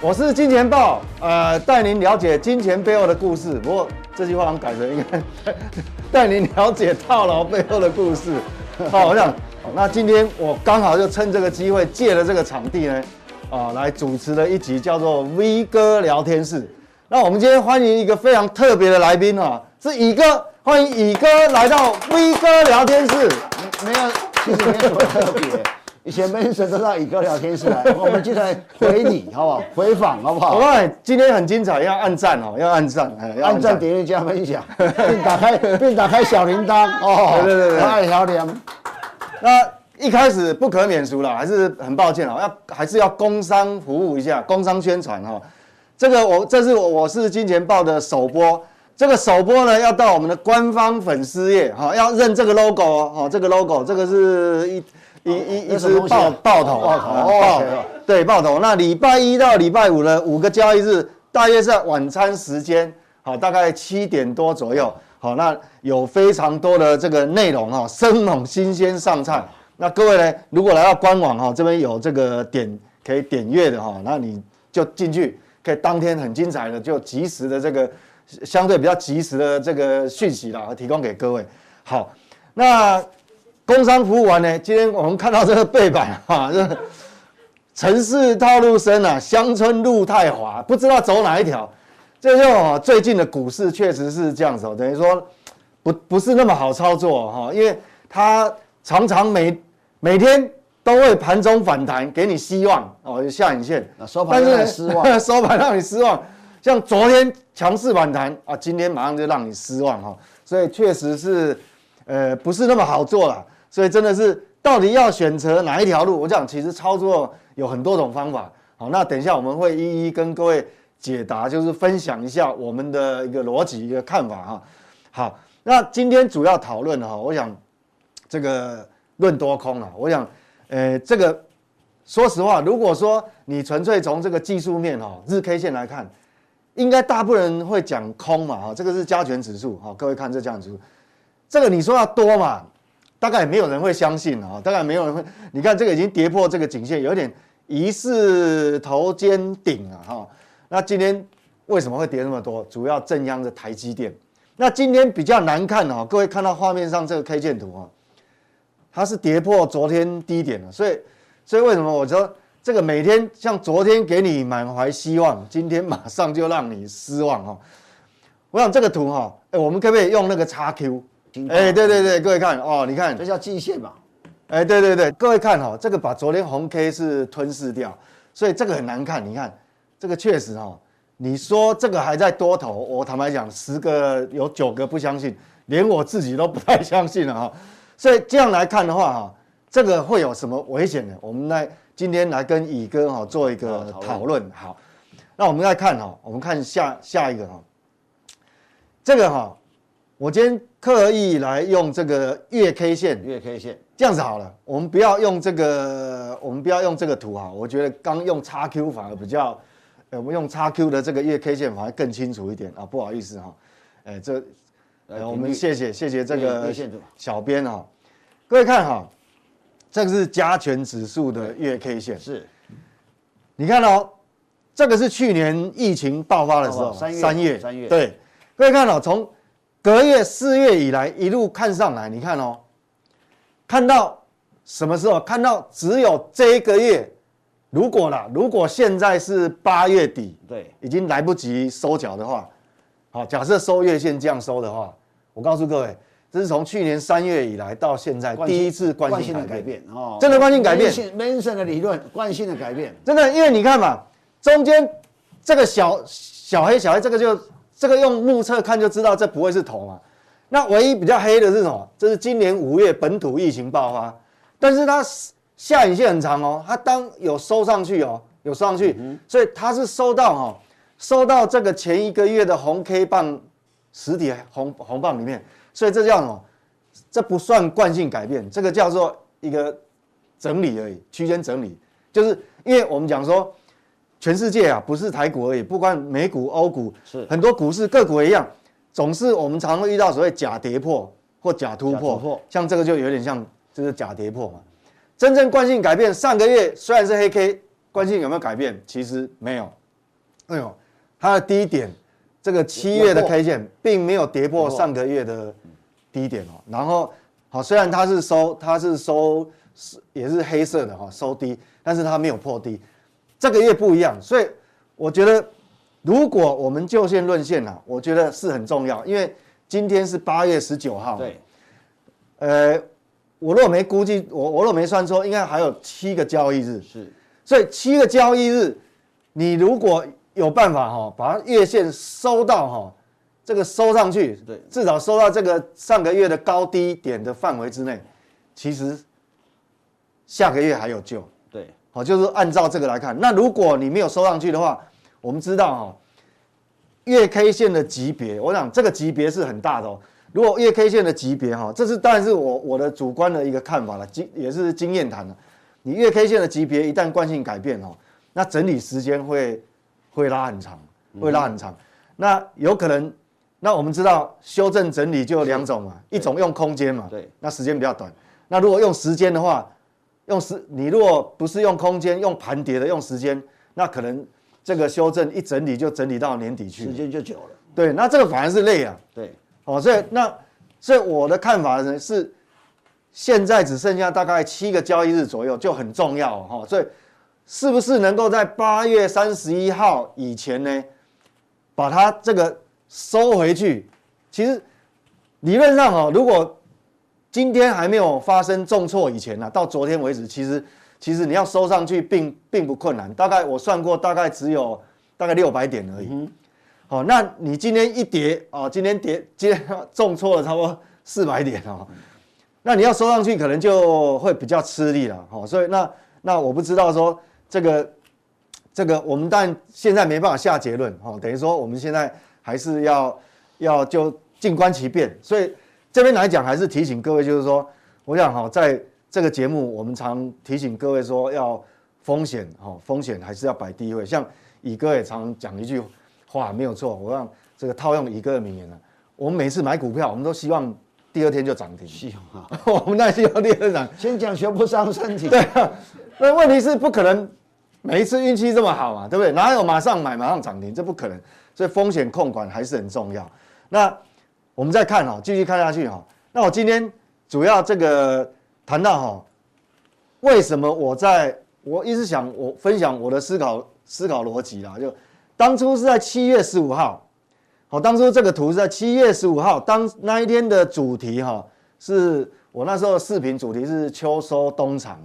我是金钱豹，呃，带您了解金钱背后的故事。不过这句话我改成应该 带您了解套牢背后的故事。好，我想，那今天我刚好就趁这个机会借了这个场地呢，啊，来主持了一集叫做 V 哥聊天室。那我们今天欢迎一个非常特别的来宾啊，是乙哥，欢迎乙哥来到 V 哥聊天室。没有，其实没有什么特别。以前没事都到宇哥聊天室来，我们就来回你，好不好？回访，好不好？我告诉你，今天很精彩，要按赞哦，要按赞，按赞、点阅、加分享，并打开 并打开小铃铛哦。对对对对，爱聊聊。那一开始不可免俗了，还是很抱歉啊，要还是要工商服务一下，工商宣传哈。这个我这是我我是金钱豹的首播，这个首播呢要到我们的官方粉丝页哈，要认这个 logo 哦，这个 logo 这个是一。一一一只爆爆头，爆头哦，对，爆头。那礼拜一到礼拜五的五个交易日，大约在晚餐时间，好，大概七点多左右，好，那有非常多的这个内容哈，生猛新鲜上菜。那各位呢，如果来到官网哈，这边有这个点可以点阅的哈，那你就进去，可以当天很精彩的就及时的这个相对比较及时的这个讯息啦，提供给各位。好，那。工商服务完呢，今天我们看到这个背板 哈，这城市套路深啊，乡村路太滑，不知道走哪一条。这就最近的股市确实是这样子，等于说不不是那么好操作哈，因为它常常每每天都会盘中反弹，给你希望哦，下影线，收盘让你失望，收盘让你失望。像昨天强势反弹啊，今天马上就让你失望哈，所以确实是呃不是那么好做了。所以真的是，到底要选择哪一条路？我讲其实操作有很多种方法。好，那等一下我们会一一跟各位解答，就是分享一下我们的一个逻辑、一个看法哈。好，那今天主要讨论哈，我想这个论多空啊，我想，呃，这个说实话，如果说你纯粹从这个技术面哈，日 K 线来看，应该大部分人会讲空嘛哈。这个是加权指数哈，各位看这加权指数，这个你说要多嘛？大概也没有人会相信啊，大概没有人会。你看这个已经跌破这个颈线，有点疑似头肩顶了哈。那今天为什么会跌那么多？主要正央的台积电。那今天比较难看哦，各位看到画面上这个 K 线图啊，它是跌破昨天低点了。所以，所以为什么我说这个每天像昨天给你满怀希望，今天马上就让你失望哈？我想这个图哈，哎，我们可不可以用那个叉 Q？哎，对对对，各位看哦，你看这叫季线嘛？哎，对对对，各位看哈，这个把昨天红 K 是吞噬掉，所以这个很难看。你看这个确实哈，你说这个还在多头，我坦白讲，十个有九个不相信，连我自己都不太相信了哈。所以这样来看的话哈，这个会有什么危险呢？我们来今天来跟乙哥哈做一个讨论。好，那我们来看哈，我们看下下一个哈，这个哈。我今天刻意来用这个月 K 线，月 K 线这样子好了。我们不要用这个，我们不要用这个图哈。我觉得刚用叉 Q 反而比较，呃，我们用叉 Q 的这个月 K 线反而更清楚一点啊。不好意思哈，哎，这，呃，我们谢谢谢谢这个小编哈。各位看哈，这个是加权指数的月 K 线，是。你看哦，这个是去年疫情爆发的时候，三月三月，三月对。各位看哦，从隔月四月以来一路看上来，你看哦，看到什么时候？看到只有这一个月，如果啦，如果现在是八月底，对，已经来不及收脚的话，好，假设收月线这样收的话，我告诉各位，这是从去年三月以来到现在第一次惯性的改变哦，真的惯性改变。Manson 的理论，惯性的改变，真的，因为你看嘛，中间这个小小黑小黑这个就。这个用目测看就知道，这不会是头嘛。那唯一比较黑的是什么？这是今年五月本土疫情爆发，但是它下影线很长哦，它当有收上去哦，有收上去，所以它是收到哈，收到这个前一个月的红 K 棒实体红红棒里面，所以这叫什么？这不算惯性改变，这个叫做一个整理而已，区间整理，就是因为我们讲说。全世界啊，不是台股而已，不管美股、欧股，是很多股市个股一样，总是我们常会遇到所谓假跌破或假突破，突破像这个就有点像，就是假跌破嘛。真正惯性改变，上个月虽然是黑 K，惯性有没有改变？其实没有，哎呦，它的低点，这个七月的 K 线并没有跌破上个月的低点哦。然后，好，虽然它是收，它是收是也是黑色的哈，收低，但是它没有破低。这个月不一样，所以我觉得，如果我们就线论线啊，我觉得是很重要，因为今天是八月十九号。对。呃，我若没估计，我我若没算错，应该还有七个交易日。是。所以七个交易日，你如果有办法哈，把它月线收到哈，这个收上去，对，至少收到这个上个月的高低点的范围之内，其实下个月还有救，对，好，就是按照这个来看。那如果你没有收上去的话，我们知道哈，月 K 线的级别，我想这个级别是很大的哦。如果月 K 线的级别哈，这是当然是我我的主观的一个看法了，经也是经验谈了。你月 K 线的级别一旦惯性改变哦，那整理时间会。会拉很长，会拉很长，那有可能，那我们知道修正整理就有两种嘛，一种用空间嘛，对，那时间比较短。那如果用时间的话，用时你如果不是用空间，用盘跌的用时间，那可能这个修正一整理就整理到年底去，时间就久了。对，那这个反而是累啊。对，哦，所以那所以我的看法呢是，现在只剩下大概七个交易日左右，就很重要哈，所以。是不是能够在八月三十一号以前呢，把它这个收回去？其实理论上哦，如果今天还没有发生重挫以前呢，到昨天为止，其实其实你要收上去并并不困难。大概我算过，大概只有大概六百点而已。好，那你今天一跌哦，今天跌今天重挫了差不多四百点哦，那你要收上去可能就会比较吃力了。好，所以那那我不知道说。这个，这个我们当然现在没办法下结论哦，等于说我们现在还是要要就静观其变。所以这边来讲，还是提醒各位，就是说，我想哈，在这个节目，我们常提醒各位说，要风险哈，风险还是要摆第一位。像乙哥也常讲一句话，没有错，我让这个套用乙哥的名言了。我们每次买股票，我们都希望第二天就涨停。希望啊，我们当然希望第二天涨。先讲学不伤身体。对啊，那问题是不 可能。每一次运气这么好嘛，对不对？哪有马上买马上涨停？这不可能，所以风险控管还是很重要。那我们再看哈，继续看下去哈。那我今天主要这个谈到哈，为什么我在我一直想我分享我的思考思考逻辑啦，就当初是在七月十五号，好，当初这个图是在七月十五号，当那一天的主题哈，是我那时候的视频主题是秋收冬藏，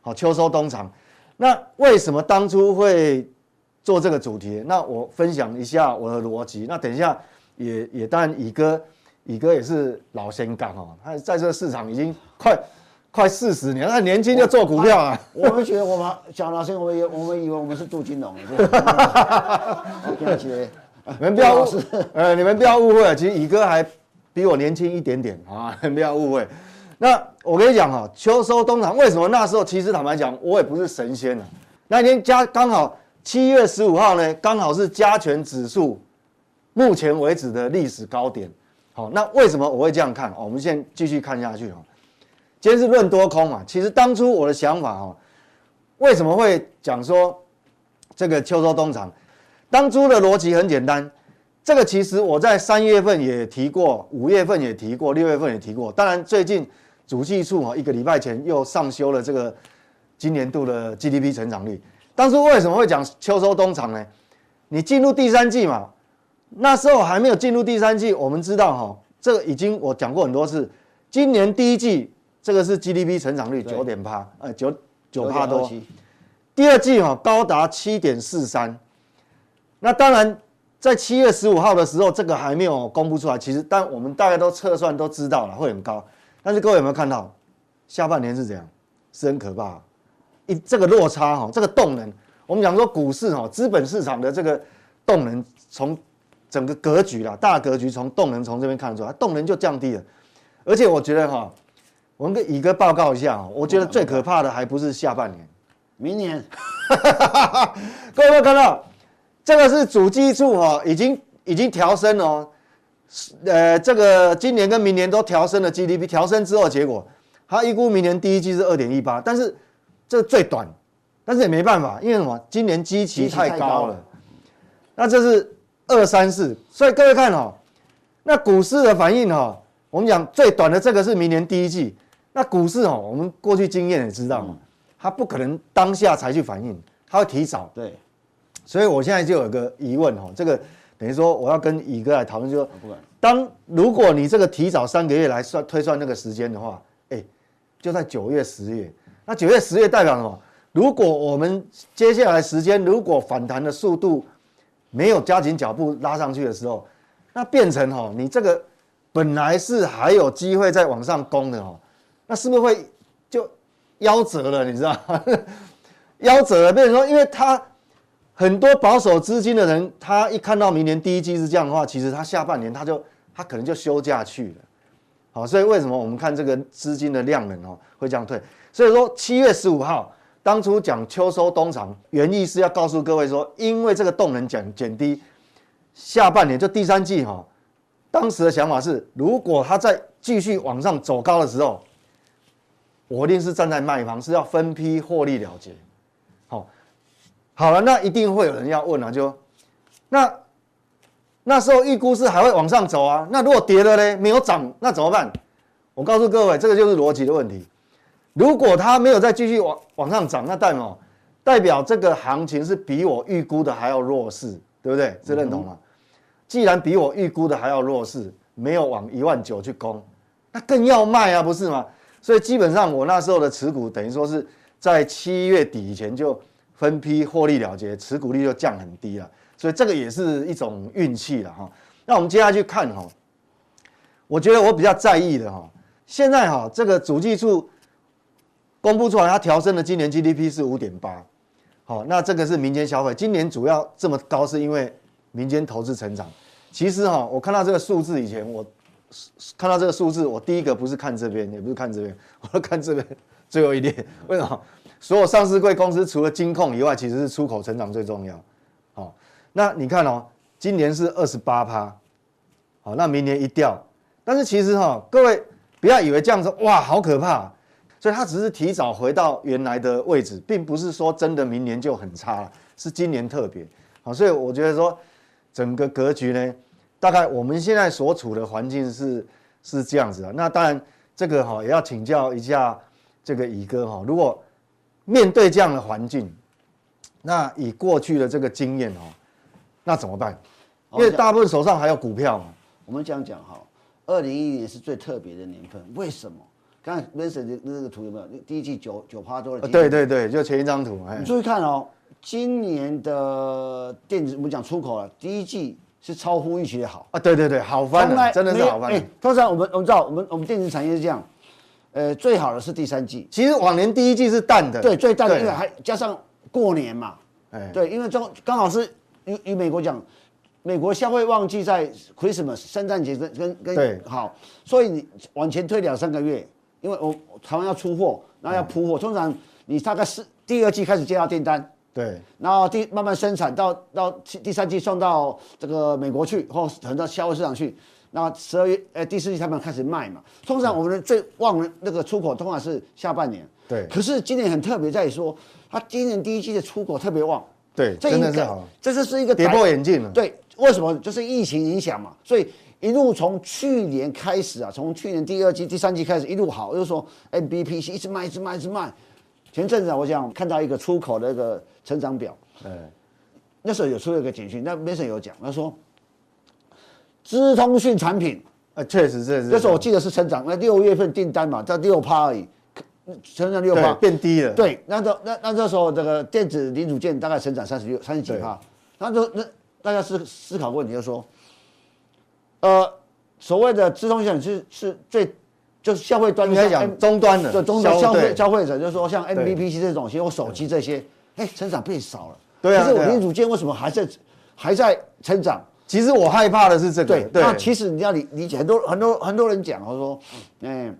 好，秋收冬藏。那为什么当初会做这个主题？那我分享一下我的逻辑。那等一下也也当然，乙哥乙哥也是老先干哦，他在这个市场已经快快四十年，他年轻就做股票啊。我们觉得我们讲老先，我们以我们以为我们是杜金龙，对不对？你们不要呃，你们不要误会，其实乙哥还比我年轻一点点啊，不要误会。那我跟你讲哈，秋收冬藏，为什么那时候其实坦白讲，我也不是神仙啊。那天加刚好七月十五号呢，刚好是加权指数目前为止的历史高点。好，那为什么我会这样看？我们先继续看下去哈。今天是论多空嘛，其实当初我的想法哈，为什么会讲说这个秋收冬藏？当初的逻辑很简单，这个其实我在三月份也提过，五月份也提过，六月份也提过，当然最近。主计处啊，一个礼拜前又上修了这个今年度的 GDP 成长率。当初为什么会讲秋收冬藏呢？你进入第三季嘛，那时候还没有进入第三季，我们知道哈，这个已经我讲过很多次。今年第一季这个是 GDP 成长率九点八，呃九九八多。第二季哈高达七点四三。那当然在七月十五号的时候，这个还没有公布出来。其实但我们大概都测算都知道了，会很高。但是各位有没有看到，下半年是怎样？是很可怕，一这个落差哈，这个动能，我们讲说股市哈，资本市场的这个动能，从整个格局啦，大格局从动能从这边看得出来，动能就降低了。而且我觉得哈，我们跟乙哥报告一下，我觉得最可怕的还不是下半年，明年。各位有没有看到，这个是主计处哈，已经已经调升了。呃，这个今年跟明年都调升了 GDP，调升之后结果，他预估明年第一季是二点一八，但是这最短，但是也没办法，因为什么？今年基期太高了。那这是二三四，所以各位看哦，那股市的反应哦，我们讲最短的这个是明年第一季，那股市哦，我们过去经验也知道嘛，它不可能当下才去反应，它会提早。对，所以我现在就有个疑问哦，这个等于说我要跟乙哥来讨论，就说，当如果你这个提早三个月来算推算那个时间的话，哎，就在九月十月，那九月十月代表什么？如果我们接下来时间如果反弹的速度没有加紧脚步拉上去的时候，那变成哈，你这个本来是还有机会再往上攻的哈，那是不是会就夭折了？你知道吗？夭折了，变成说，因为他很多保守资金的人，他一看到明年第一季是这样的话，其实他下半年他就他可能就休假去了。好，所以为什么我们看这个资金的量能哦会这样退？所以说七月十五号。当初讲秋收冬藏，原意是要告诉各位说，因为这个动能减减低，下半年就第三季哈，当时的想法是，如果它再继续往上走高的时候，我一定是站在卖方，是要分批获利了结。好，好了，那一定会有人要问啊，就那那时候预估是还会往上走啊，那如果跌了呢，没有涨，那怎么办？我告诉各位，这个就是逻辑的问题。如果它没有再继续往往上涨，那代表代表这个行情是比我预估的还要弱势，对不对？是认同吗？既然比我预估的还要弱势，没有往一万九去攻，那更要卖啊，不是吗？所以基本上我那时候的持股等于说是在七月底以前就分批获利了结，持股率就降很低了。所以这个也是一种运气了哈。那我们接下去看哈，我觉得我比较在意的哈，现在哈这个主计处。公布出来，它调升的今年 GDP 是五点八，好，那这个是民间消费，今年主要这么高是因为民间投资成长。其实哈，我看到这个数字以前，我看到这个数字，我第一个不是看这边，也不是看这边，我要看这边最后一列。为什么？所有上市柜公司除了金控以外，其实是出口成长最重要。好，那你看哦，今年是二十八趴，好，那明年一掉，但是其实哈，各位不要以为这样说哇，好可怕。所以它只是提早回到原来的位置，并不是说真的明年就很差了，是今年特别好。所以我觉得说，整个格局呢，大概我们现在所处的环境是是这样子的。那当然，这个哈也要请教一下这个乙哥哈，如果面对这样的环境，那以过去的这个经验哦，那怎么办？因为大部分手上还有股票嘛。我们这样讲哈，二零一一年是最特别的年份，为什么？刚才 Vincent 的那个图有没有？第一季九九趴多的。对对对，就前一张图。你注意看哦，今年的电子我们讲出口了，第一季是超乎预期的好啊！对对对，好翻了，真的是好翻。哎，通常我们我们知道，我们我们电子产业是这样，呃，最好的是第三季。其实往年第一季是淡的，对，最淡的，因为还加上过年嘛。哎，对，因为中刚好是与与美国讲，美国消费旺季在 Christmas 圣诞节跟跟跟对好，所以你往前推两三个月。因为我台湾要出货，然后要铺货，通常你大概是第二季开始接到订单，对，然后第慢慢生产到到第三季送到这个美国去，或很到消费市场去，那十二月呃第四季他们开始卖嘛。通常我们的最旺的那个出口通常是下半年，对。可是今年很特别在于说，它今年第一季的出口特别旺，对，真的是好，这就是一个跌破眼镜了。对，为什么？就是疫情影响嘛，所以。一路从去年开始啊，从去年第二季、第三季开始一路好，就是说 MBPC 一直卖、一直卖、一直卖。前阵子啊，我想看到一个出口的一个成长表，对，那时候有出了一个简讯，那 Mason 有讲，他说，资通讯产品啊，确实是，那时候我记得是成长，那六月份订单嘛，在六趴而已，成长六趴，变低了。对，那时候那那这时候这个电子零组件大概成长三十六、三十几趴，那就那大家思思考问题，就是说。呃，所谓的资通讯是是最，就是消费端应该讲终端的，就终端消费消费者，就是说像 M V P C 这种，其实我手机这些，哎，成长变少了。对啊。可是我零组件为什么还在还在成长？其实我害怕的是这个。对。那其实你要理理解，很多很多很多人讲，他说，嗯，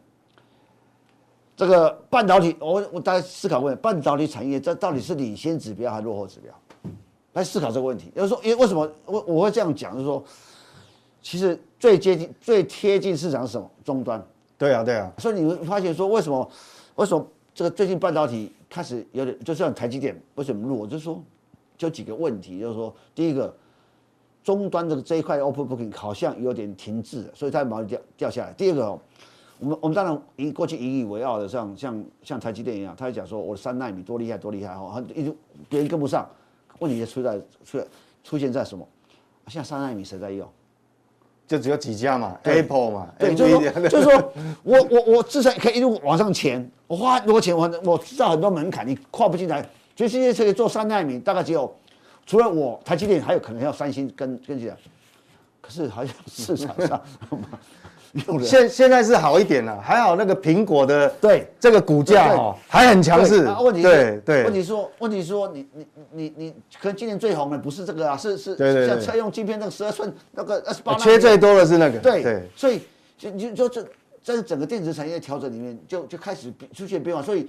这个半导体，我我大家思考问，半导体产业这到底是领先指标还是落后指标？来思考这个问题。就是说，因为为什么我我会这样讲？就是说。其实最接近、最贴近市场是什么？终端。对啊，对啊。所以你会发现说，为什么？为什么这个最近半导体开始有点，就像台积电为什么弱？就是说，就几个问题，就是说，第一个，终端这个这一块 open booking 好像有点停滞，所以它毛掉掉下来。第二个哦，我们我们当然以过去引以为傲的像像像台积电一样，他讲说我的三纳米多厉害多厉害哈，一直别人跟不上，问题就出在出出现在什么？现在三纳米谁在用？就只有几家嘛，Apple 嘛，对，就是说，就是说我我我至少可以一路往上潜，我花很多钱，我我知道很多门槛，你跨不进来。全世界可以做三纳米，大概只有除了我台积电，还有可能要三星跟跟进来。可是好像市场上，现现在是好一点了，还好那个苹果的对这个股价哦还很强势。问题对对，问题说问题说你你你你可能今年最红的不是这个啊，是是像车用晶片那个十二寸那个二十八，缺最多的是那个。对对，所以就就就这在整个电子产业调整里面就就开始出现变化，所以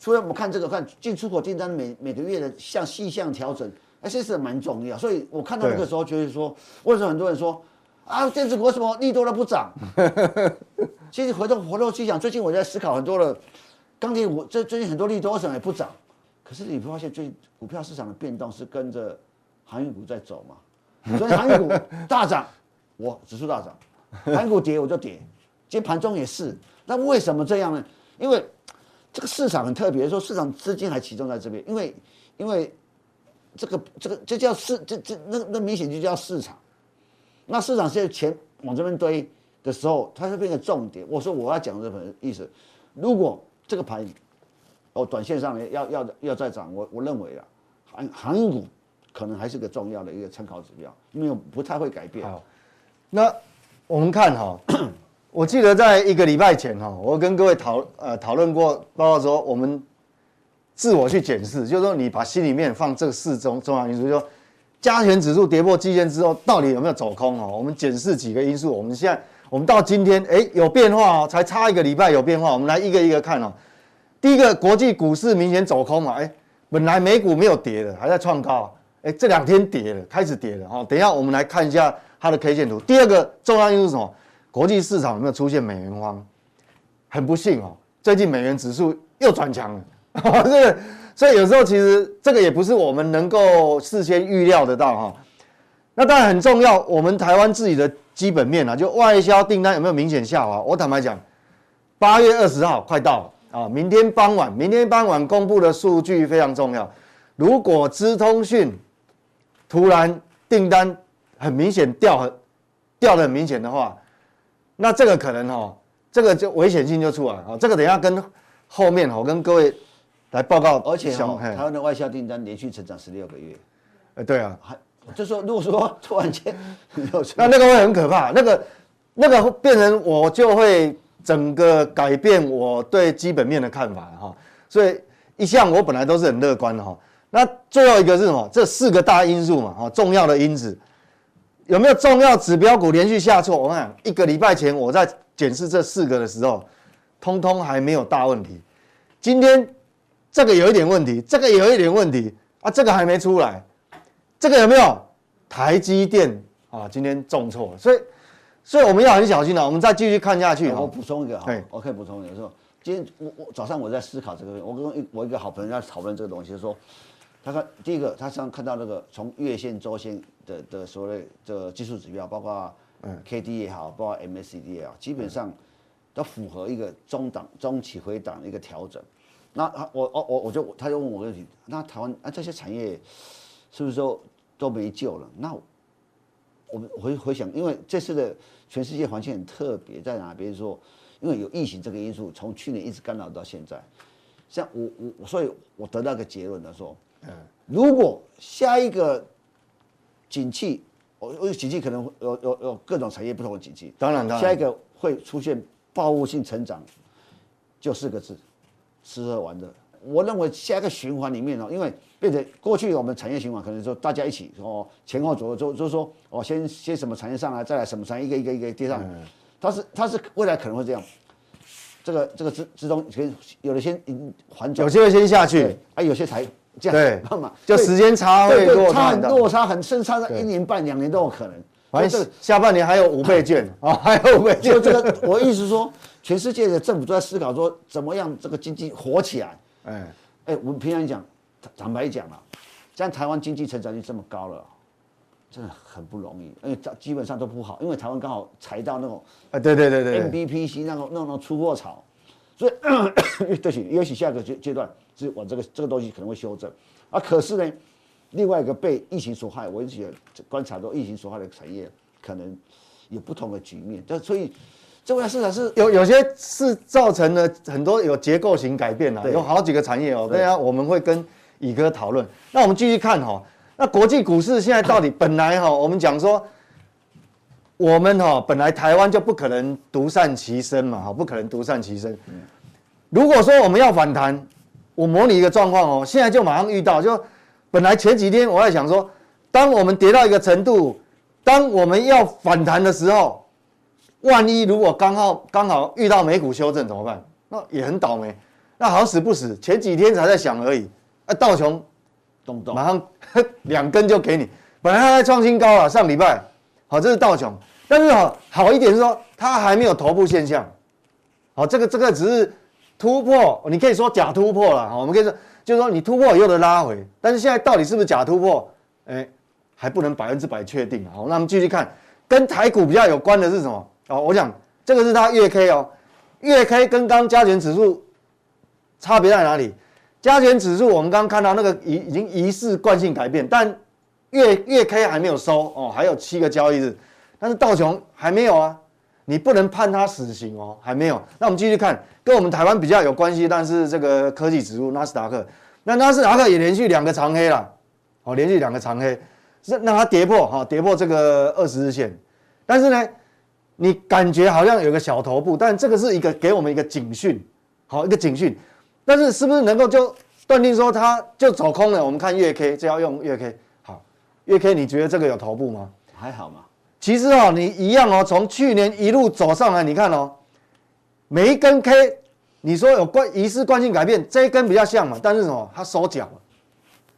除了我们看这个看进出口订单每每个月的向细项调整，哎，这是蛮重要。所以我看到那个时候觉得说，为什么很多人说？啊，电子股什么利多了不涨？其实回头回头去想，最近我在思考很多的钢铁股，这最近很多利多为什么也不涨？可是你会发现，最近股票市场的变动是跟着航运股在走嘛？所以航运股大涨，我指数大涨；航运股跌，我就跌。今天盘中也是。那为什么这样呢？因为这个市场很特别，说市场资金还集中在这边，因为因为这个这个这叫市，这这那那明显就叫市场。那市场现在钱往这边堆的时候，它会变成重点。我说我要讲这个意思，如果这个盘哦，短线上面要要要再涨，我我认为啊，航航运股可能还是个重要的一个参考指标，因为不太会改变。好，那我们看哈，我记得在一个礼拜前哈，我跟各位讨呃讨论过，包括说我们自我去检视，就是说你把心里面放这四种重要因素，就说。加权指数跌破季线之后，到底有没有走空哦？我们检视几个因素。我们现在，我们到今天，哎，有变化哦，才差一个礼拜有变化。我们来一个一个看哦。第一个，国际股市明显走空嘛，哎，本来美股没有跌的，还在创高，哎，这两天跌了，开始跌了哈。等一下我们来看一下它的 K 线图。第二个重要因素是什么？国际市场有没有出现美元荒？很不幸哦，最近美元指数又转强了，这个。所以有时候其实这个也不是我们能够事先预料得到哈。那当然很重要，我们台湾自己的基本面啊，就外销订单有没有明显下滑？我坦白讲，八月二十号快到了啊，明天傍晚，明天傍晚公布的数据非常重要。如果资通讯突然订单很明显掉很掉得很明显的话，那这个可能哈，这个就危险性就出来了啊。这个等一下跟后面我跟各位。来报告，而且哦，台湾的外销订单连续成长十六个月，呃，对啊，还就说如果说 突然间，那那个会很可怕，那个那个变成我就会整个改变我对基本面的看法哈，所以一向我本来都是很乐观的哈。那最后一个是什么？这四个大因素嘛，哈，重要的因子有没有重要指标股连续下挫？我看一个礼拜前我在检视这四个的时候，通通还没有大问题，今天。这个有一点问题，这个有一点问题啊，这个还没出来，这个有没有？台积电啊，今天重挫，所以，所以我们要很小心了。我们再继续看下去。我补充一个哈，我可以补充一个，说今天我我早上我在思考这个，我跟我一个好朋友在讨论这个东西，就是说，他看第一个，他上看到那个从月线、周线的的所谓的技术指标，包括嗯 K D 也好，包括 M A C D 也好，基本上都符合一个中档、中期回档的一个调整。那他我我我我就他就问我个问题，那台湾啊这些产业是不是都都没救了？那我们回回想，因为这次的全世界环境很特别，在哪比如说？因为有疫情这个因素，从去年一直干扰到现在。像我我所以，我得到个结论的说，嗯，如果下一个景气，我我景气可能有有有各种产业不同的景气，当然当然，下一个会出现报复性成长，就四个字。吃喝玩乐，我认为下一个循环里面哦，因为变成过去我们产业循环可能说大家一起哦前后左右就就是说哦先先什么产业上来，再来什么产业一个一个一个跌上，它是它是未来可能会这样，这个这个之之中可以有的先缓转，有些会先下去，啊有些才这样，对，就时间差会落差很落差很甚至差一年半两年都有可能。反正下半年还有五倍券啊，还有五倍券。就这个，我意思说，全世界的政府都在思考说，怎么样这个经济活起来。哎，哎，我们平常讲，坦白讲了，像台湾经济成长率这么高了，真的很不容易，因为基本上都不好，因为台湾刚好踩到那种啊，对对对对，MBPC 那种那种出货潮，所以咳咳 对不起，也许下个阶阶段是我这个这个东西可能会修正啊。可是呢，另外一个被疫情所害，我也观察到疫情所害的产业可能有不同的局面，但所以这块市场是有有些是造成了很多有结构性改变了，有好几个产业哦。对啊，我们会跟乙哥讨论。那我们继续看哈。那国际股市现在到底本来哈，我们讲说，我们哈本来台湾就不可能独善其身嘛，哈，不可能独善其身。如果说我们要反弹，我模拟一个状况哦，现在就马上遇到，就本来前几天我在想说，当我们跌到一个程度，当我们要反弹的时候，万一如果刚好刚好遇到美股修正怎么办？那也很倒霉。那好死不死，前几天才在想而已，啊，道琼。动动马上 两根就给你，本来它在创新高了，上礼拜，好，这是道琼，但是好好一点是说它还没有头部现象，好，这个这个只是突破，你可以说假突破了，好，我们可以说就是说你突破以后的拉回，但是现在到底是不是假突破，哎，还不能百分之百确定，好，那我们继续看，跟台股比较有关的是什么？哦，我讲这个是它月 K 哦，月 K 跟刚加权指数差别在哪里？加权指数，我们刚刚看到那个已已经疑似惯性改变，但月月 K 还没有收哦，还有七个交易日，但是道琼还没有啊，你不能判他死刑哦，还没有。那我们继续看，跟我们台湾比较有关系，但是这个科技指数纳斯达克，那纳斯达克也连续两个长黑了，哦，连续两个长黑，是让它跌破哈，跌破这个二十日线，但是呢，你感觉好像有个小头部，但这个是一个给我们一个警讯，好，一个警讯。但是是不是能够就断定说它就走空了？我们看月 K，就要用月 K。好，月 K，你觉得这个有头部吗？还好嘛。其实哦，你一样哦，从去年一路走上来，你看哦，每一根 K，你说有关疑似惯性改变，这一根比较像嘛，但是什么？它收脚了，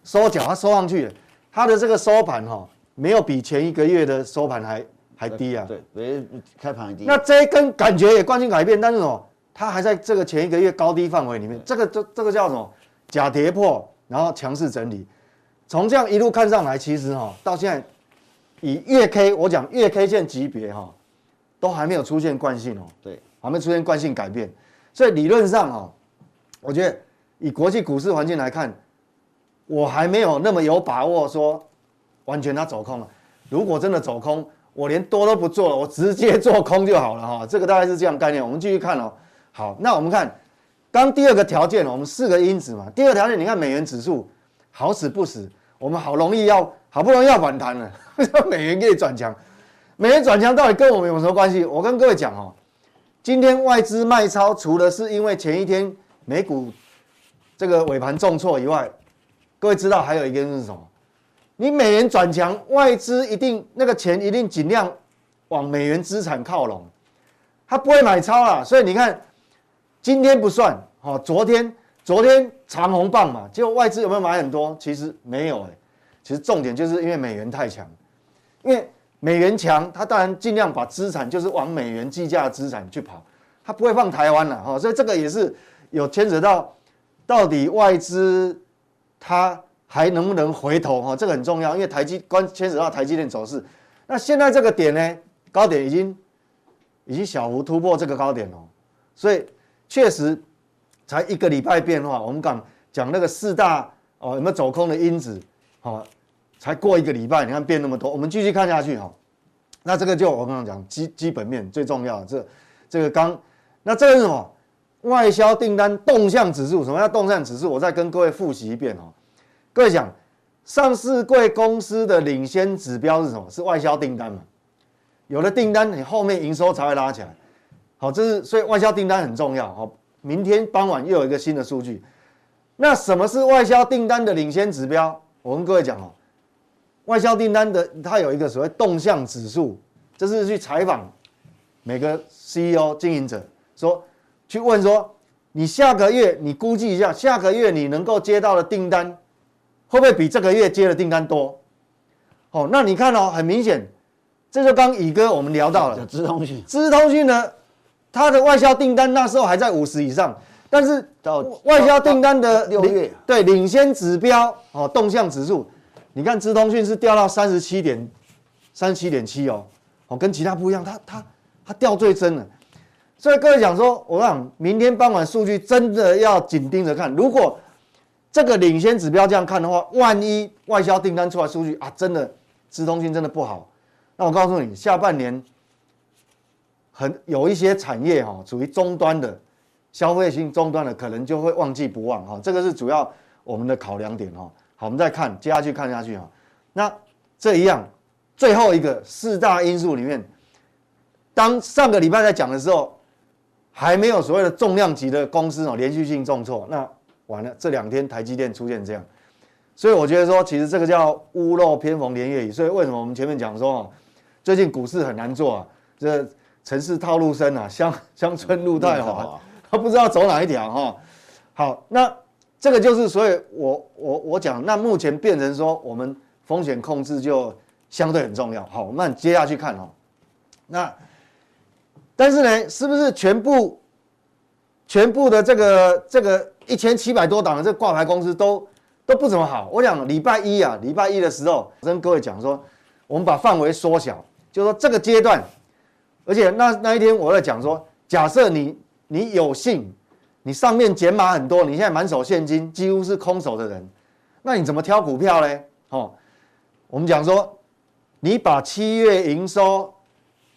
收脚，它收上去了，它的这个收盘哈，没有比前一个月的收盘还还低啊。对，没开盘低。那这一根感觉也惯性改变，但是什么？它还在这个前一个月高低范围里面，这个这这个叫什么？假跌破，然后强势整理。从这样一路看上来，其实哈，到现在以月 K，我讲月 K 线级别哈，都还没有出现惯性哦。对，还没出现惯性改变。所以理论上哈，我觉得以国际股市环境来看，我还没有那么有把握说完全它走空了。如果真的走空，我连多都不做了，我直接做空就好了哈。这个大概是这样概念。我们继续看哦。好，那我们看刚第二个条件，我们四个因子嘛。第二个条件，你看美元指数好死不死，我们好容易要好不容易要反弹了，美元给你转强。美元转强到底跟我们有什么关系？我跟各位讲哦，今天外资卖超，除了是因为前一天美股这个尾盘重挫以外，各位知道还有一个是什么？你美元转强，外资一定那个钱一定尽量往美元资产靠拢，他不会买超了。所以你看。今天不算，好，昨天昨天长红棒嘛，结果外资有没有买很多？其实没有哎，其实重点就是因为美元太强，因为美元强，它当然尽量把资产就是往美元计价的资产去跑，它不会放台湾了哈，所以这个也是有牵扯到到底外资它还能不能回头哈，这个很重要，因为台积关牵扯到台积电走势，那现在这个点呢，高点已经已经小幅突破这个高点哦，所以。确实，才一个礼拜变化。我们讲讲那个四大哦，有没有走空的因子？好，才过一个礼拜，你看变那么多。我们继续看下去哈。那这个就我刚刚讲基基本面最重要的这这个刚，那这个是什么？外销订单动向指数。什么叫动向指数？我再跟各位复习一遍哦。各位讲，上市柜公司的领先指标是什么？是外销订单嘛？有了订单，你后面营收才会拉起来。好，这是所以外销订单很重要。好，明天傍晚又有一个新的数据。那什么是外销订单的领先指标？我跟各位讲哦，外销订单的它有一个所谓动向指数，这是去采访每个 CEO 经营者，说去问说，你下个月你估计一下，下个月你能够接到的订单会不会比这个月接的订单多？哦，那你看哦，很明显，这就刚乙哥我们聊到了，资通讯，资通讯呢？它的外销订单那时候还在五十以上，但是到外销订单的六月对领先指标哦动向指数，你看资通讯是掉到三十七点三十七点七哦，哦，跟其他不一样，它它它掉最深了。所以各位讲说，我想明天傍晚数据真的要紧盯着看。如果这个领先指标这样看的话，万一外销订单出来数据啊，真的资通讯真的不好，那我告诉你，下半年很有一些产业哈，属于终端的消费性终端的，可能就会忘记不忘哈。这个是主要我们的考量点哈。好，我们再看接下去看下去哈。那这一样最后一个四大因素里面，当上个礼拜在讲的时候。还没有所谓的重量级的公司哦，连续性重挫，那完了。这两天台积电出现这样，所以我觉得说，其实这个叫屋漏偏逢连夜雨。所以为什么我们前面讲说哦，最近股市很难做啊？这城市套路深啊，乡乡村路太滑，他不知道走哪一条哈。好，那这个就是所以我我我讲，那目前变成说我们风险控制就相对很重要。好，我们接下去看哈，那。但是呢，是不是全部全部的这个这个一千七百多档的这挂牌公司都都不怎么好？我讲礼拜一啊，礼拜一的时候跟各位讲说，我们把范围缩小，就是说这个阶段，而且那那一天我在讲说，假设你你有幸，你上面减码很多，你现在满手现金，几乎是空手的人，那你怎么挑股票呢？哦，我们讲说，你把七月营收。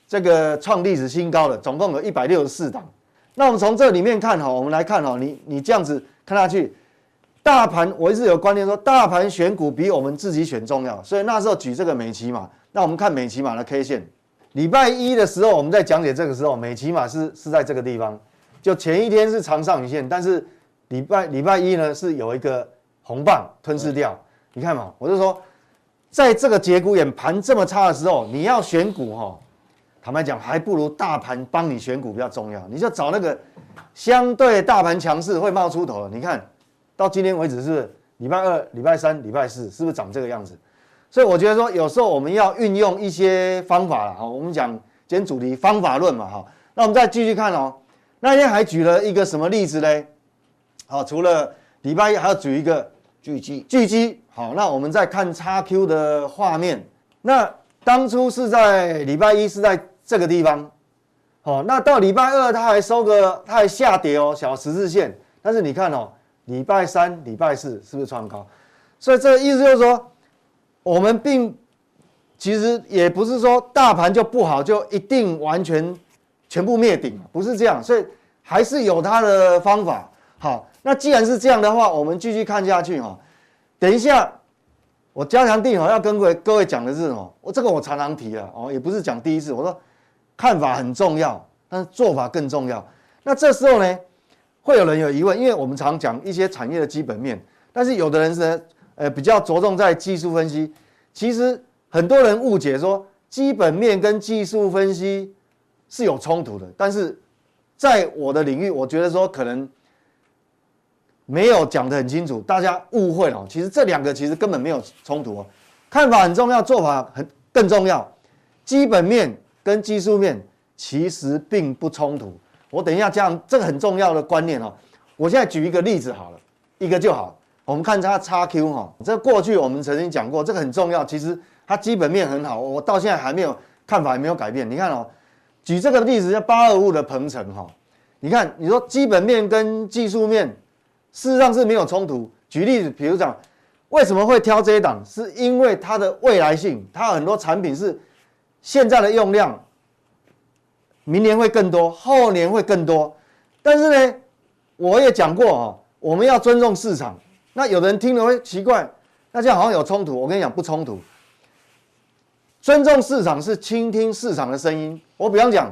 这个创历史新高的，总共有一百六十四档。那我们从这里面看哈，我们来看哈，你你这样子看下去，大盘我一直有观念说，大盘选股比我们自己选重要。所以那时候举这个美琪玛，那我们看美琪玛的 K 线。礼拜一的时候，我们在讲解这个时候，美琪玛是是在这个地方，就前一天是长上影线，但是礼拜礼拜一呢是有一个红棒吞噬掉。你看嘛，我就说，在这个节骨眼盘这么差的时候，你要选股哈。坦白讲，还不如大盘帮你选股比较重要。你就找那个相对大盘强势会冒出头的。你看到今天为止，是不是礼拜二、礼拜三、礼拜四，是不是长这个样子？所以我觉得说，有时候我们要运用一些方法了。哈，我们讲今天主题方法论嘛。哈，那我们再继续看哦。那天还举了一个什么例子呢？好，除了礼拜一，还要举一个巨基。巨基。好，那我们再看 XQ 的画面。那当初是在礼拜一，是在。这个地方，好，那到礼拜二它还收个，它还下跌哦，小十字线。但是你看哦，礼拜三、礼拜四是不是创高？所以这意思就是说，我们并其实也不是说大盘就不好，就一定完全全部灭顶，不是这样。所以还是有它的方法。好，那既然是这样的话，我们继续看下去哈。等一下。我加强定好要跟各位各位讲的是什么？我这个我常常提了哦，也不是讲第一次。我说看法很重要，但是做法更重要。那这时候呢，会有人有疑问，因为我们常讲一些产业的基本面，但是有的人是呃比较着重在技术分析。其实很多人误解说基本面跟技术分析是有冲突的，但是在我的领域，我觉得说可能。没有讲得很清楚，大家误会了。其实这两个其实根本没有冲突哦，看法很重要，做法很更重要。基本面跟技术面其实并不冲突。我等一下讲这个很重要的观念哦。我现在举一个例子好了，一个就好。我们看它 XQ 哈，这过去我们曾经讲过，这个很重要。其实它基本面很好，我到现在还没有看法还没有改变。你看哦，举这个例子叫八二五的鹏程哈，你看你说基本面跟技术面。事实上是没有冲突。举例子，比如讲，为什么会挑这一档？是因为它的未来性，它很多产品是现在的用量，明年会更多，后年会更多。但是呢，我也讲过哈，我们要尊重市场。那有的人听了会奇怪，那这样好像有冲突。我跟你讲，不冲突。尊重市场是倾听市场的声音。我比方讲，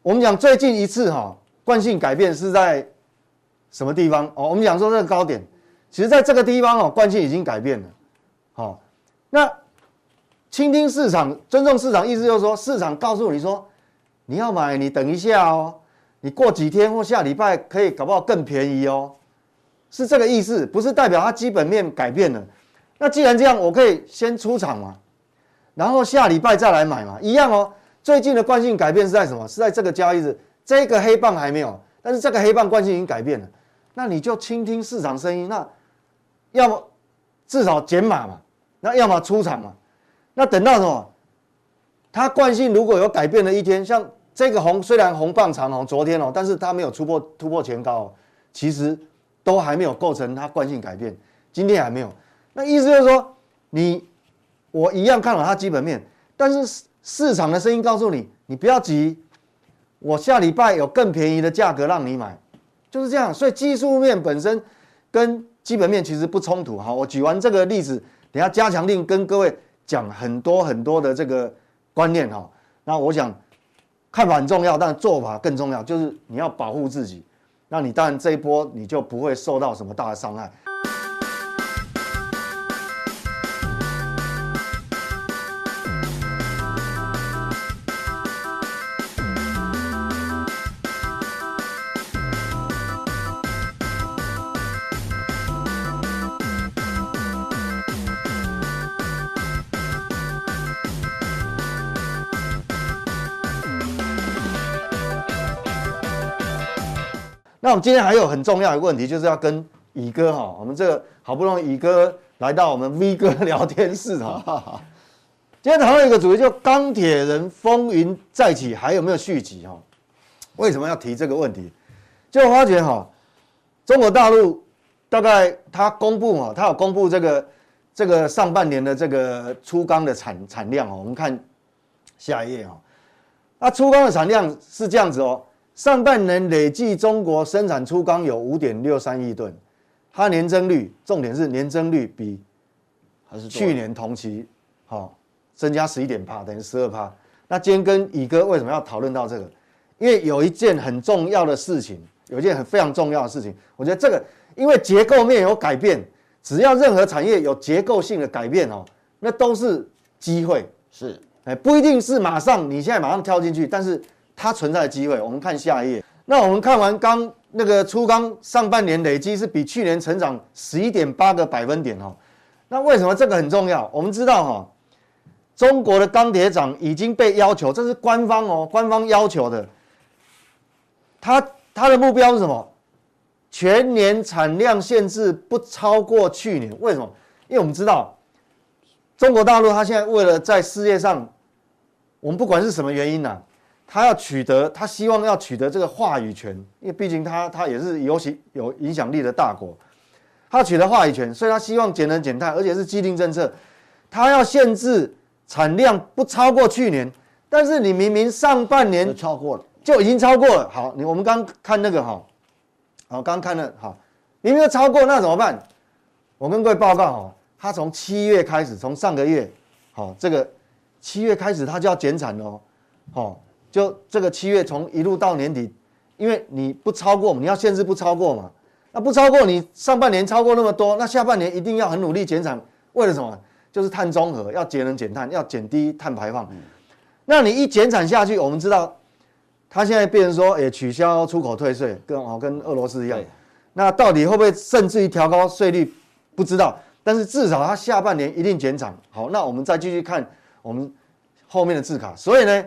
我们讲最近一次哈惯性改变是在。什么地方哦？我们讲说这个高点，其实在这个地方哦，惯性已经改变了。好，那倾听市场、尊重市场，意思就是说，市场告诉你说，你要买，你等一下哦，你过几天或下礼拜可以搞不好更便宜哦，是这个意思，不是代表它基本面改变了。那既然这样，我可以先出场嘛，然后下礼拜再来买嘛，一样哦。最近的惯性改变是在什么？是在这个交易日，这个黑棒还没有，但是这个黑棒惯性已经改变了。那你就倾听市场声音，那要么至少减码嘛，那要么出场嘛。那等到什么？它惯性如果有改变的一天，像这个红虽然红棒长红，昨天哦，但是它没有突破突破前高，哦，其实都还没有构成它惯性改变，今天还没有。那意思就是说，你我一样看好它基本面，但是市场的声音告诉你，你不要急，我下礼拜有更便宜的价格让你买，就是这样。所以技术面本身跟基本面其实不冲突。好，我举完这个例子，等下加强令跟各位讲很多很多的这个。观念哈，那我想看法很重要，但做法更重要，就是你要保护自己，那你当然这一波你就不会受到什么大的伤害。那我们今天还有很重要的问题，就是要跟乙哥哈，我们这个好不容易乙哥来到我们 V 哥 聊天室哈。今天讨论一个主题，就钢铁人风云再起，还有没有续集哈？为什么要提这个问题？就发觉哈，中国大陆大概他公布哈，他有公布这个这个上半年的这个粗钢的产产量哦。我们看下一页哈，那粗钢的产量是这样子哦。上半年累计中国生产出钢有五点六三亿吨，它年增率，重点是年增率比还是去年同期好增加十一点八，等于十二趴。那今天跟乙哥为什么要讨论到这个？因为有一件很重要的事情，有一件很非常重要的事情，我觉得这个因为结构面有改变，只要任何产业有结构性的改变哦，那都是机会，是哎，不一定是马上你现在马上跳进去，但是。它存在的机会，我们看下一页。那我们看完钢那个粗钢上半年累积是比去年成长十一点八个百分点哦。那为什么这个很重要？我们知道哈，中国的钢铁厂已经被要求，这是官方哦，官方要求的。它它的目标是什么？全年产量限制不超过去年。为什么？因为我们知道，中国大陆它现在为了在世界上，我们不管是什么原因呐、他要取得，他希望要取得这个话语权，因为毕竟他他也是尤其有影响力的大国，他取得话语权，所以他希望节能减碳，而且是既定政策，他要限制产量不超过去年，但是你明明上半年超过了，就已经超过了。好，你我们刚看那个哈，好，刚看了好，明明超过，那怎么办？我跟各位报告哈，他从七月开始，从上个月，好，这个七月开始他就要减产了，好。就这个七月从一路到年底，因为你不超过，你要限制不超过嘛，那不超过你上半年超过那么多，那下半年一定要很努力减产，为了什么？就是碳中和，要节能减碳，要减低碳排放。那你一减产下去，我们知道，它现在变成说也取消出口退税，跟哦跟俄罗斯一样，那到底会不会甚至于调高税率？不知道，但是至少他下半年一定减产。好，那我们再继续看我们后面的字卡，所以呢。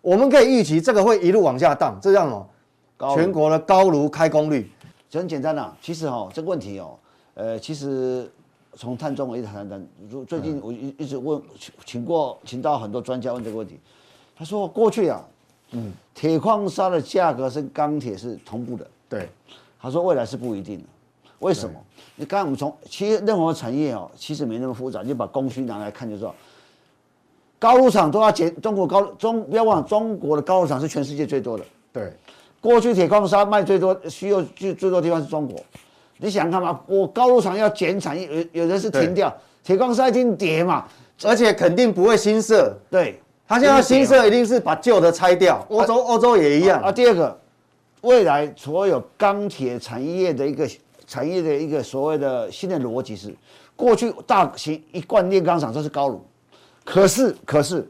我们可以预期这个会一路往下荡，这样哦。全国的高炉开工率就很简单啦。其实哈，这个问题哦，呃，其实从碳中和一直谈谈。最近我一一直问，请过请到很多专家问这个问题。他说过去啊，嗯，铁矿砂的价格是钢铁是同步的。对。他说未来是不一定的。为什么？你刚才我们从其实任何产业哦，其实没那么复杂，你就把供需拿来看就知道。高炉厂都要减，中国高中不要忘了，中国的高炉厂是全世界最多的。对，过去铁矿砂卖最多，需要最最多的地方是中国。你想看嘛？我高炉厂要减产，有有人是停掉，铁矿砂一定跌嘛，而且肯定不会新设。对，他现在新设一定是把旧的拆掉。欧洲欧洲也一样。啊，第二个，未来所有钢铁产业的一个产业的一个所谓的新的逻辑是，过去大型一贯炼钢厂都是高炉。可是，可是，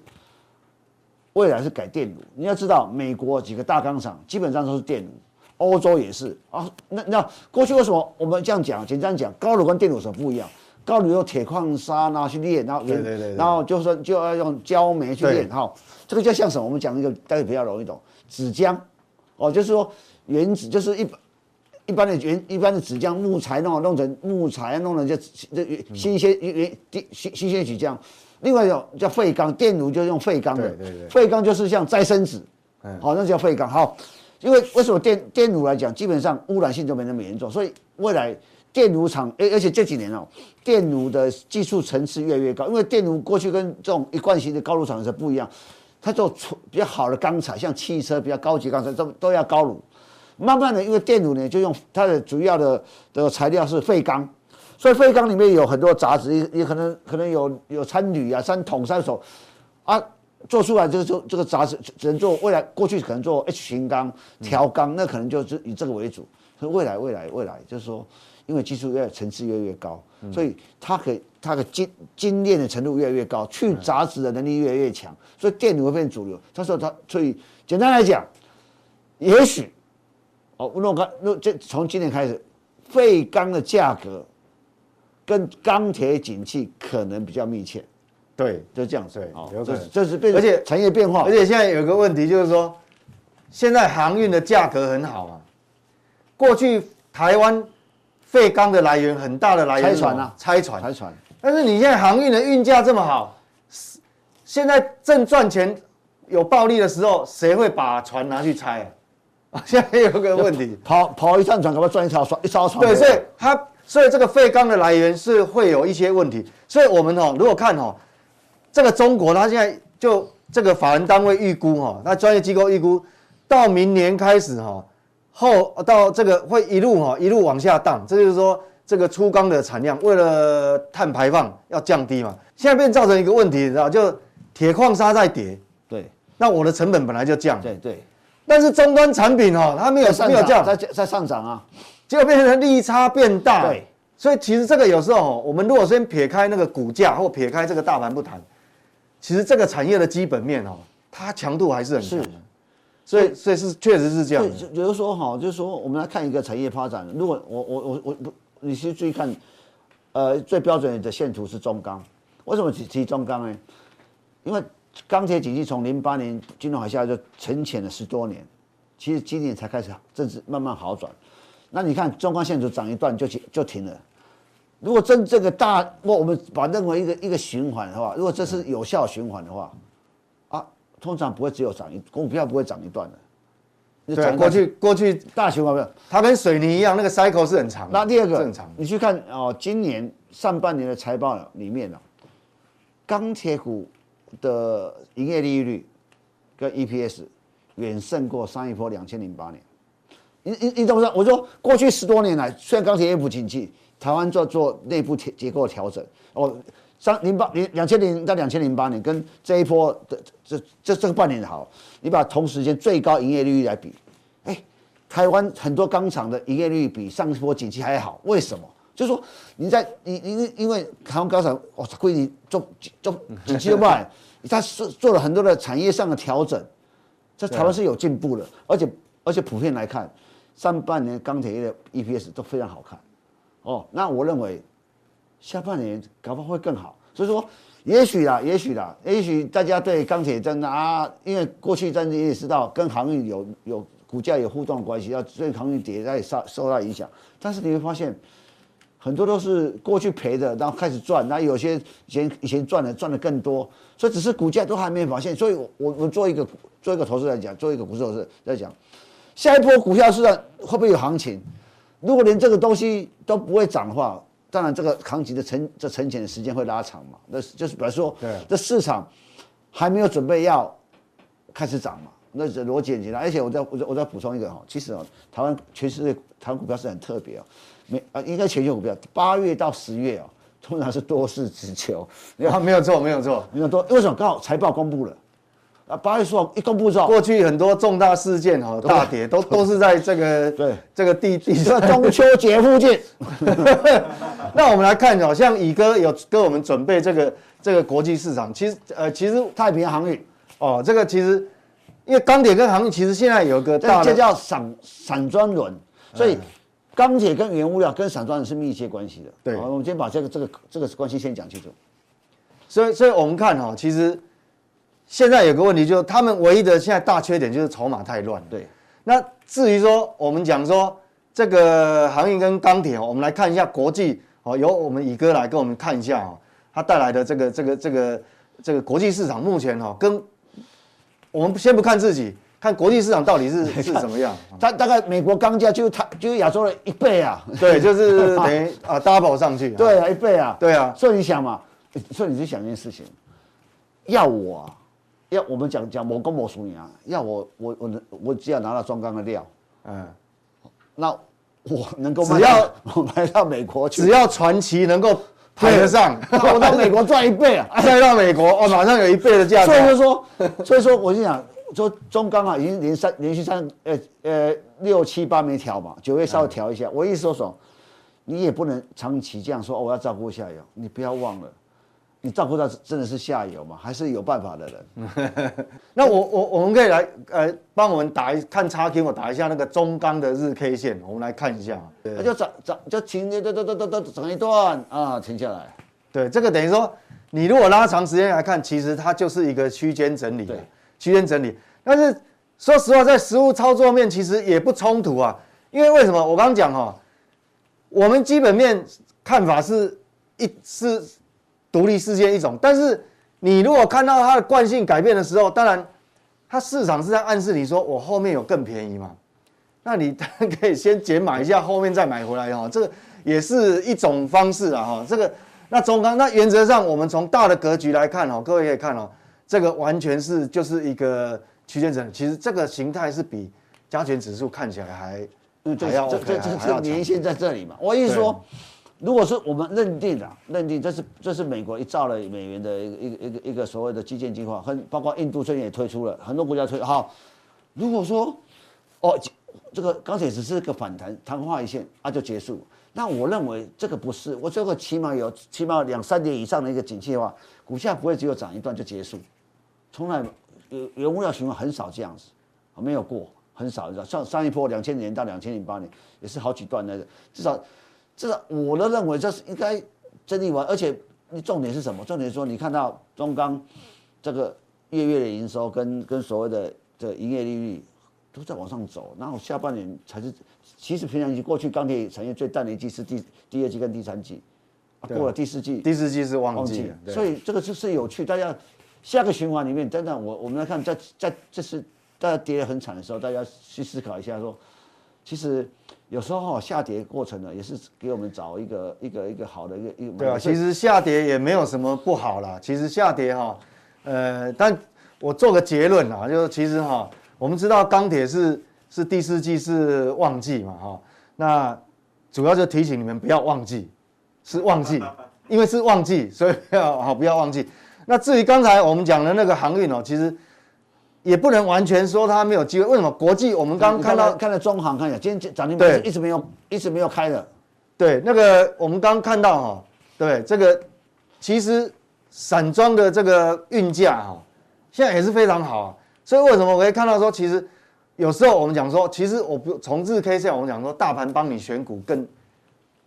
未来是改电炉。你要知道，美国几个大钢厂基本上都是电炉，欧洲也是啊。那那过去为什么我们这样讲？简单讲，高炉跟电炉有什么不一样？高炉用铁矿砂然后去炼，然后对对对对然后就说就要用焦煤去炼。哈，这个就像什么？我们讲一个大家比较容易懂，纸浆哦，就是说原子就是一般一般的原一般的纸浆，木材弄弄成木材弄成就这新鲜原原新新鲜纸浆。另外一种叫废钢，电炉就用废钢的，对对对，废钢就是像再生纸，嗯，好，那叫废钢。好，因为为什么电电炉来讲，基本上污染性就没那么严重，所以未来电炉厂，而而且这几年哦，电炉的技术层次越来越高，因为电炉过去跟这种一贯型的高炉厂是不一样，它做比较好的钢材，像汽车比较高级钢材都都要高炉。慢慢的，因为电炉呢，就用它的主要的的材料是废钢，所以废钢里面有很多杂质，也也可能可能有有掺铝啊、掺铜、掺手啊，做出来这个就这个杂质只能做未来过去可能做 H 型钢、条钢，那可能就是以这个为主。所以未来未来未来就是说，因为技术越层次越来越高，所以它可以它的精精炼的程度越来越高，去杂质的能力越来越强，所以电炉会变主流。他说他所以简单来讲，也许。哦，那我看，那这从今年开始，废钢的价格跟钢铁景气可能比较密切，对，就这样子。对，哦，这是这是变，而且产业变化，而且现在有个问题就是说，现在航运的价格很好啊。过去台湾废钢的来源很大的来源，拆船啊，拆船，拆船。但是你现在航运的运价这么好，现在正赚钱有暴利的时候，谁会把船拿去拆啊？啊，现在有个问题，跑跑一趟船，可不可以赚一条船？一艘船。对，所以它，所以这个废钢的来源是会有一些问题。所以我们哦，如果看哦，这个中国它现在就这个法人单位预估哈，那专业机构预估到明年开始哈，后到这个会一路哈一路往下荡，这就是说这个粗钢的产量为了碳排放要降低嘛，现在变造成一个问题，你知道，就铁矿砂在跌，对，那我的成本本来就降，对对。但是终端产品哦，它没有没有降，在在上涨啊，结果变成利差变大。对，所以其实这个有时候我们如果先撇开那个股价或撇开这个大盘不谈，其实这个产业的基本面哦，它强度还是很强。是，所以所以是确实是这样。比如说哈，就是说我们来看一个产业发展，如果我我我我不，你去注意看，呃，最标准的线图是中钢，为什么提提中钢呢？因为钢铁景气从零八年金融海啸就沉潜了十多年，其实今年才开始正式慢慢好转。那你看中钢线组涨一段就就停了。如果真这个大，我我们把认为一个一个循环的话，如果这是有效循环的话，啊，通常不会只有涨一股票不会涨一段的。对，过去过去大循环没有，它跟水泥一样，那个 cycle 是很长的。那第二个正常，你去看哦，今年上半年的财报里面呢，钢铁股。的营业利率跟 EPS 远胜过上一波两千零八年，你你你懂不懂？我说过去十多年来，虽然钢铁业不景气，台湾做做内部结结构调整哦，上零八零两千零到两千零八年跟这一波的这这这个半年好，你把同时间最高营业利率来比，哎，台湾很多钢厂的营业率比上一波景气还好，为什么？就是说，你在你你因为台湾钢厂，哇，亏你做做几千万，他是做了很多的产业上的调整，在台湾是有进步的，而且而且普遍来看，上半年钢铁业的 EPS 都非常好看，哦，那我认为下半年搞不好会更好，所以说也许啦，也许啦，也许大家对钢铁真的啊，因为过去真的也知道跟航运有有股价有互动关系，要所以航运跌在受受到影响，但是你会发现。很多都是过去赔的，然后开始赚，那有些以前以前赚的赚的更多，所以只是股价都还没发现。所以我，我我做一个做一个投资来讲，做一个股市投资来讲，下一波股票市场会不会有行情？如果连这个东西都不会涨的话，当然这个行情的沉这沉潜的时间会拉长嘛。那就是比如说，对，这市场还没有准备要开始涨嘛，那这逻辑很简单。而且我再我再我再补充一个哈，其实啊，台湾全世界台湾股票是很特别啊。没啊，应该全球股票八月到十月啊，通常是多事之秋。啊，没有错，没有错，没有多。为什么？刚好财报公布了啊，八月十号一公布之后，过去很多重大事件哈，大跌都都是在这个对这个地地在中秋节附近。那我们来看，哦像乙哥有跟我们准备这个这个国际市场，其实呃，其实太平洋航运哦，这个其实因为钢铁跟航运其实现在有个大，这叫散散装轮，所以。钢铁跟原物料跟散装是密切关系的。对，好，我们先把这个这个这个关系先讲清楚。所以，所以我们看哈，其实现在有个问题，就是他们唯一的现在大缺点就是筹码太乱。对。那至于说我们讲说这个航运跟钢铁，我们来看一下国际哦，由我们乙哥来跟我们看一下哦。它带来的这个这个这个这个国际市场目前哈、哦，跟我们先不看自己，看国际市场到底是是怎么样。大大概美国钢价就它就是亚洲的一倍啊，对，就是等于啊 double 上去。对啊，一倍啊。对啊，所以你想嘛，所以你就想一件事情，要我、啊，要我们讲讲某公某属你啊，要我我我能我只要拿到中钢的料，嗯，那我能够只要 我买到美国去，只要传奇能够。排得上，我到美国赚一倍啊！再到美国，哦，马上有一倍的价格。所以就说，所以说，我就想说，中钢啊，已经连三连续三呃呃六七八没调嘛，九月稍微调一下。我意思说说，你也不能长期这样说，我要照顾下游，你不要忘了。你照顾到真的是下游嘛？还是有办法的人？那我我我们可以来呃帮我们打一看叉 K，我打一下那个中钢的日 K 线，我们来看一下。那就涨涨就停，就就就就就涨一段啊，停下来。对，这个等于说你如果拉长时间来看，其实它就是一个区间整理。区间整理。但是说实话，在实物操作面其实也不冲突啊，因为为什么？我刚刚讲哈，我们基本面看法是一是。独立事件一种，但是你如果看到它的惯性改变的时候，当然，它市场是在暗示你说我后面有更便宜嘛，那你当然可以先减码一下，后面再买回来哈，这个也是一种方式啊哈。这个那中钢那原则上我们从大的格局来看哦，各位可以看哦，这个完全是就是一个区间整理，其实这个形态是比加权指数看起来还嗯还要这这这这年限在这里嘛，我意思说。如果是我们认定的，认定这是这是美国一兆的美元的一个一个一个一个所谓的基建计划，很包括印度最近也推出了很多国家推好。如果说哦这个钢铁只是个反弹昙花一现啊就结束，那我认为这个不是，我这个起码有起码两三年以上的一个景气的话，股价不会只有涨一段就结束，从来有原物料循环很少这样子，没有过很少，像上一波两千年到两千零八年也是好几段那个至少。这个我都认为这是应该争议完，而且你重点是什么？重点是说你看到中钢这个月月的营收跟跟所谓的这营业利率都在往上走，然后下半年才是其实平常期过去钢铁产业最淡的一季是第第二季跟第三季，过了第四季，第四季是旺季，所以这个就是有趣。大家下个循环里面，真的我我们来看，在在这是大家跌得很惨的时候，大家去思考一下说，其实。有时候哈下跌过程呢，也是给我们找一个一个一个好的一个一个。对啊，其实下跌也没有什么不好啦。其实下跌哈，呃，但我做个结论啊，就是其实哈，我们知道钢铁是是第四季是旺季嘛哈，那主要就提醒你们不要忘记是旺季，因为是旺季，所以不要好不要忘记。那至于刚才我们讲的那个航运哦，其实。也不能完全说它没有机会。为什么？国际我们刚刚看到看到中航，看一下，今天涨停板一直没有一直没有开的。对，那个我们刚刚看到哈，对这个其实散装的这个运价哈，现在也是非常好啊。所以为什么我可以看到说，其实有时候我们讲说，其实我不从日 K 线我们讲说，大盘帮你选股更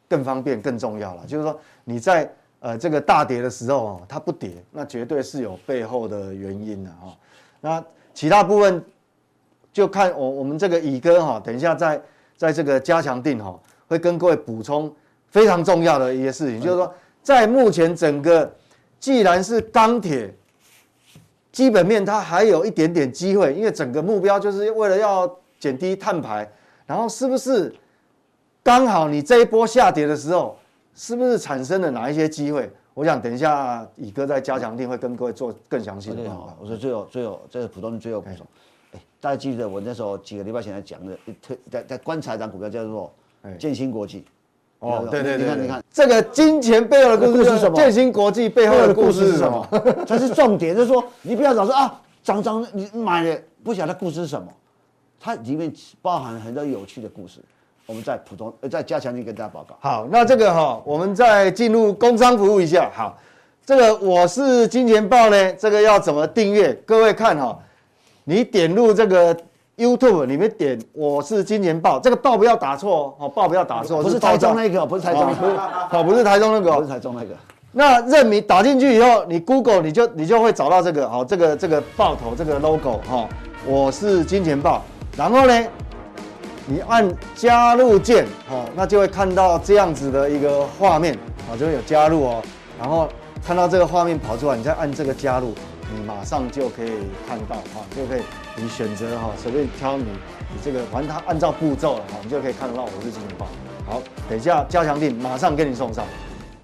更方便更重要了。就是说你在呃这个大跌的时候哦，它不跌，那绝对是有背后的原因的哈。那其他部分就看我我们这个乙哥哈，等一下在在这个加强定哈，会跟各位补充非常重要的一些事情，就是说在目前整个既然是钢铁基本面，它还有一点点机会，因为整个目标就是为了要减低碳排，然后是不是刚好你这一波下跌的时候，是不是产生了哪一些机会？我想等一下，乙哥在加强定会跟各位做更详细的。好，我说最后最后这是普通人最后补充。哎，大家记得我那时候几个礼拜前来讲的，特在在观察一张股票叫做建新国际。哦，对对对，你看你看这个金钱背后的故事是什么？建新国际背后的故事是什么？才 是重点，就是说你不要老说啊涨涨，你买了不晓得故事是什么，它里面包含很多有趣的故事。我们再普通呃，再加强錠跟大家报告。好，那这个哈，我们再进入工商服务一下。好，这个我是金钱豹呢，这个要怎么订阅？各位看哈，你点入这个 YouTube 里面点我是金钱豹，这个豹不要打错哦，豹不要打错，不是台中那个，不是台中，好，不是台中那个，不是台中那个。那任你打进去以后，你 Google 你就你就会找到这个好，这个这个豹头这个 logo 哈，我是金钱豹，然后呢？你按加入键，哦，那就会看到这样子的一个画面，啊，就会有加入哦。然后看到这个画面跑出来，你再按这个加入，你马上就可以看到哈，就可以你选择哈，随便挑你你这个，反正它按照步骤了哈，你就可以看得到我是金钱豹。好，等一下加强定马上给你送上。